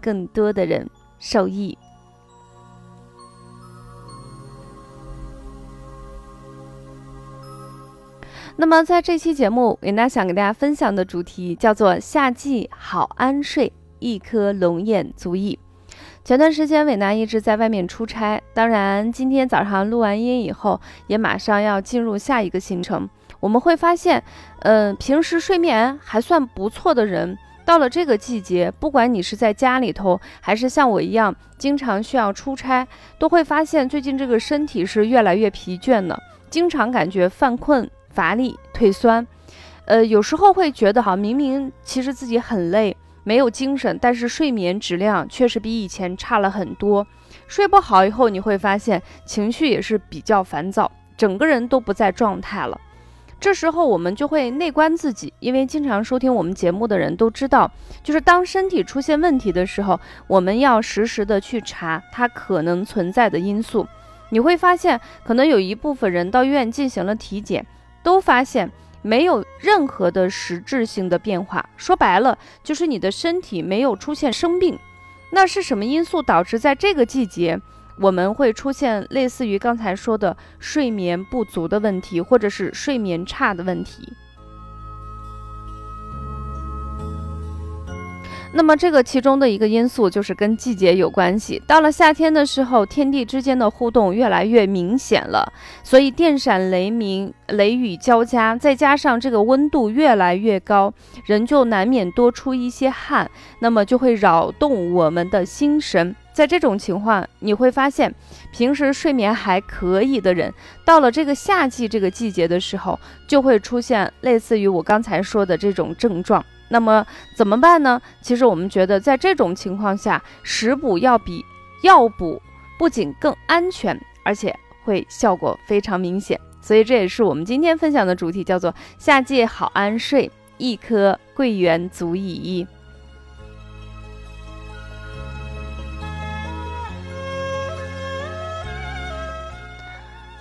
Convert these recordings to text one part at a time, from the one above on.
更多的人受益。那么，在这期节目，伟娜想给大家分享的主题叫做“夏季好安睡，一颗龙眼足矣”。前段时间，伟娜一直在外面出差，当然，今天早上录完音以后，也马上要进入下一个行程。我们会发现，嗯，平时睡眠还算不错的人，到了这个季节，不管你是在家里头，还是像我一样经常需要出差，都会发现最近这个身体是越来越疲倦了，经常感觉犯困、乏力、腿酸，呃，有时候会觉得哈，明明其实自己很累。没有精神，但是睡眠质量确实比以前差了很多。睡不好以后，你会发现情绪也是比较烦躁，整个人都不在状态了。这时候我们就会内观自己，因为经常收听我们节目的人都知道，就是当身体出现问题的时候，我们要实时的去查它可能存在的因素。你会发现，可能有一部分人到医院进行了体检，都发现。没有任何的实质性的变化，说白了就是你的身体没有出现生病。那是什么因素导致在这个季节我们会出现类似于刚才说的睡眠不足的问题，或者是睡眠差的问题？那么这个其中的一个因素就是跟季节有关系。到了夏天的时候，天地之间的互动越来越明显了，所以电闪雷鸣、雷雨交加，再加上这个温度越来越高，人就难免多出一些汗，那么就会扰动我们的心神。在这种情况，你会发现，平时睡眠还可以的人，到了这个夏季这个季节的时候，就会出现类似于我刚才说的这种症状。那么怎么办呢？其实我们觉得，在这种情况下，食补要比药补不仅更安全，而且会效果非常明显。所以这也是我们今天分享的主题，叫做“夏季好安睡，一颗桂圆足矣”。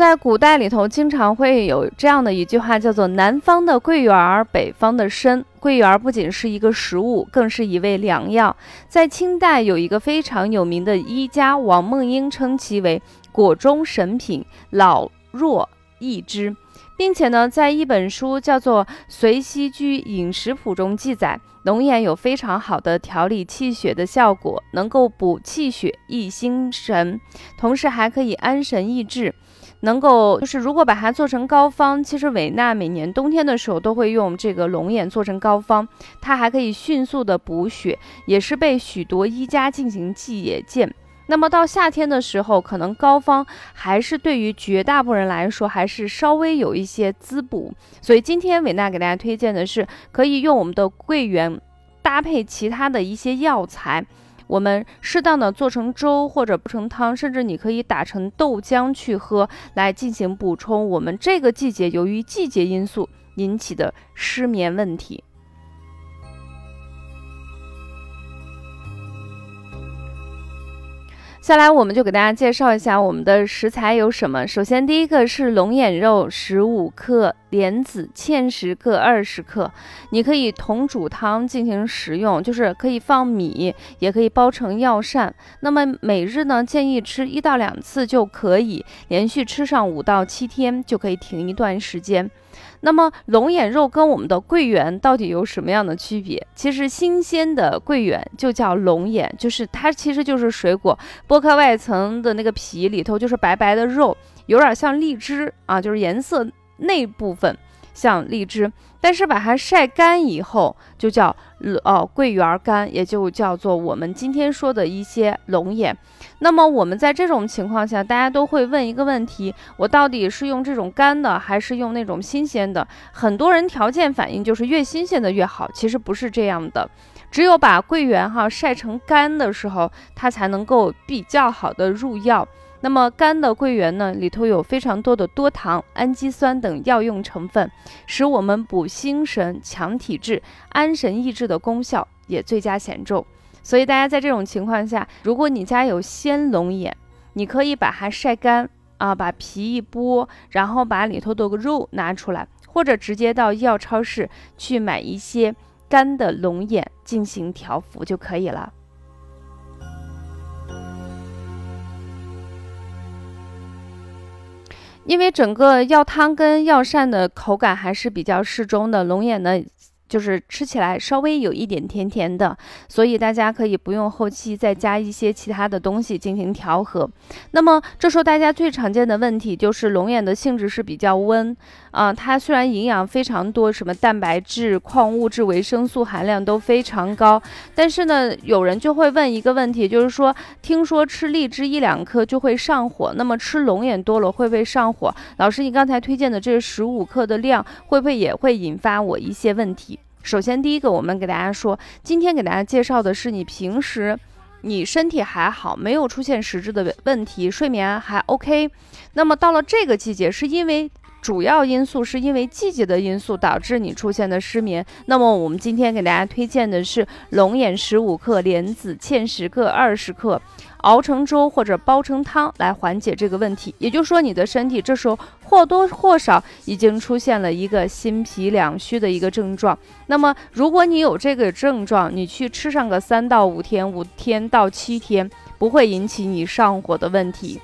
在古代里头，经常会有这样的一句话，叫做“南方的桂圆儿，北方的参”。桂圆不仅是一个食物，更是一味良药。在清代，有一个非常有名的医家王梦英称其为“果中神品，老弱益之”，并且呢，在一本书叫做《随溪居饮食谱》中记载，龙眼有非常好的调理气血的效果，能够补气血、益心神，同时还可以安神益智。能够就是，如果把它做成膏方，其实维纳每年冬天的时候都会用这个龙眼做成膏方，它还可以迅速的补血，也是被许多医家进行记也见。那么到夏天的时候，可能膏方还是对于绝大部分人来说还是稍微有一些滋补，所以今天维纳给大家推荐的是可以用我们的桂圆搭配其他的一些药材。我们适当的做成粥或者不成汤，甚至你可以打成豆浆去喝，来进行补充我们这个季节由于季节因素引起的失眠问题。下来我们就给大家介绍一下我们的食材有什么。首先，第一个是龙眼肉十五克，莲子芡实各二十克。你可以同煮汤进行食用，就是可以放米，也可以煲成药膳。那么每日呢，建议吃一到两次就可以，连续吃上五到七天就可以停一段时间。那么龙眼肉跟我们的桂圆到底有什么样的区别？其实新鲜的桂圆就叫龙眼，就是它其实就是水果剥开外层的那个皮里头就是白白的肉，有点像荔枝啊，就是颜色那部分像荔枝。但是把它晒干以后，就叫呃桂圆干，也就叫做我们今天说的一些龙眼。那么我们在这种情况下，大家都会问一个问题：我到底是用这种干的，还是用那种新鲜的？很多人条件反应就是越新鲜的越好，其实不是这样的。只有把桂圆哈晒成干的时候，它才能够比较好的入药。那么干的桂圆呢，里头有非常多的多糖、氨基酸等药用成分，使我们补心神、强体质、安神益智的功效也最佳显著。所以大家在这种情况下，如果你家有鲜龙眼，你可以把它晒干啊，把皮一剥，然后把里头的肉拿出来，或者直接到医药超市去买一些干的龙眼进行调服就可以了。因为整个药汤跟药膳的口感还是比较适中的，龙眼呢。就是吃起来稍微有一点甜甜的，所以大家可以不用后期再加一些其他的东西进行调和。那么这时候大家最常见的问题就是龙眼的性质是比较温啊，它虽然营养非常多，什么蛋白质、矿物质、维生素含量都非常高，但是呢，有人就会问一个问题，就是说听说吃荔枝一两颗就会上火，那么吃龙眼多了会不会上火？老师，你刚才推荐的这十五克的量会不会也会引发我一些问题？首先，第一个，我们给大家说，今天给大家介绍的是你平时你身体还好，没有出现实质的问题，睡眠还 OK。那么到了这个季节，是因为主要因素是因为季节的因素导致你出现的失眠。那么我们今天给大家推荐的是龙眼十五克，莲子芡十克，二十克。熬成粥或者煲成汤来缓解这个问题，也就是说，你的身体这时候或多或少已经出现了一个心脾两虚的一个症状。那么，如果你有这个症状，你去吃上个三到五天，五天到七天，不会引起你上火的问题。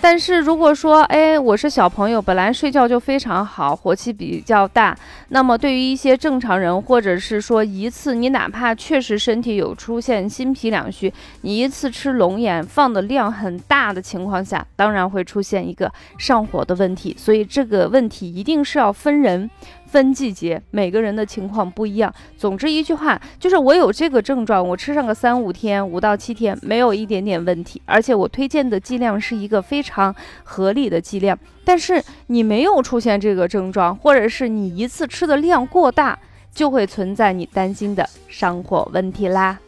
但是如果说，哎，我是小朋友，本来睡觉就非常好，火气比较大，那么对于一些正常人，或者是说一次你哪怕确实身体有出现心脾两虚，你一次吃龙眼放的量很大的情况下，当然会出现一个上火的问题，所以这个问题一定是要分人。分季节，每个人的情况不一样。总之一句话，就是我有这个症状，我吃上个三五天，五到七天，没有一点点问题。而且我推荐的剂量是一个非常合理的剂量。但是你没有出现这个症状，或者是你一次吃的量过大，就会存在你担心的上火问题啦。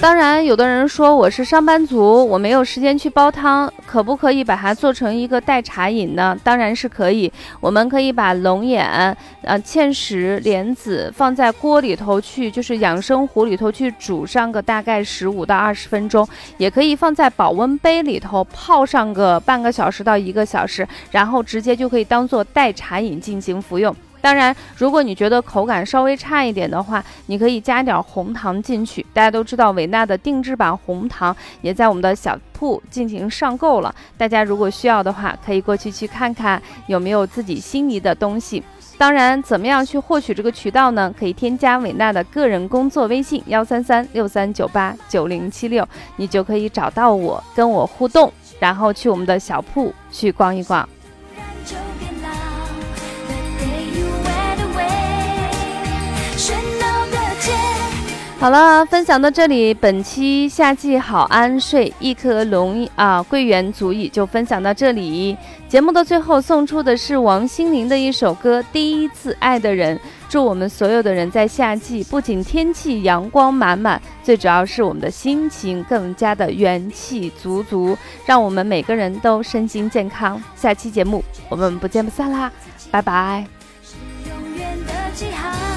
当然，有的人说我是上班族，我没有时间去煲汤，可不可以把它做成一个代茶饮呢？当然是可以。我们可以把龙眼、呃芡实、莲子放在锅里头去，就是养生壶里头去煮上个大概十五到二十分钟，也可以放在保温杯里头泡上个半个小时到一个小时，然后直接就可以当做代茶饮进行服用。当然，如果你觉得口感稍微差一点的话，你可以加点红糖进去。大家都知道，维纳的定制版红糖也在我们的小铺进行上购了。大家如果需要的话，可以过去去看看有没有自己心仪的东西。当然，怎么样去获取这个渠道呢？可以添加维纳的个人工作微信幺三三六三九八九零七六，你就可以找到我，跟我互动，然后去我们的小铺去逛一逛。好了，分享到这里，本期夏季好安睡，一颗龙啊桂圆足矣，就分享到这里。节目的最后送出的是王心凌的一首歌《第一次爱的人》，祝我们所有的人在夏季不仅天气阳光满满，最主要是我们的心情更加的元气足足，让我们每个人都身心健康。下期节目我们不见不散啦，拜拜。是永远的记号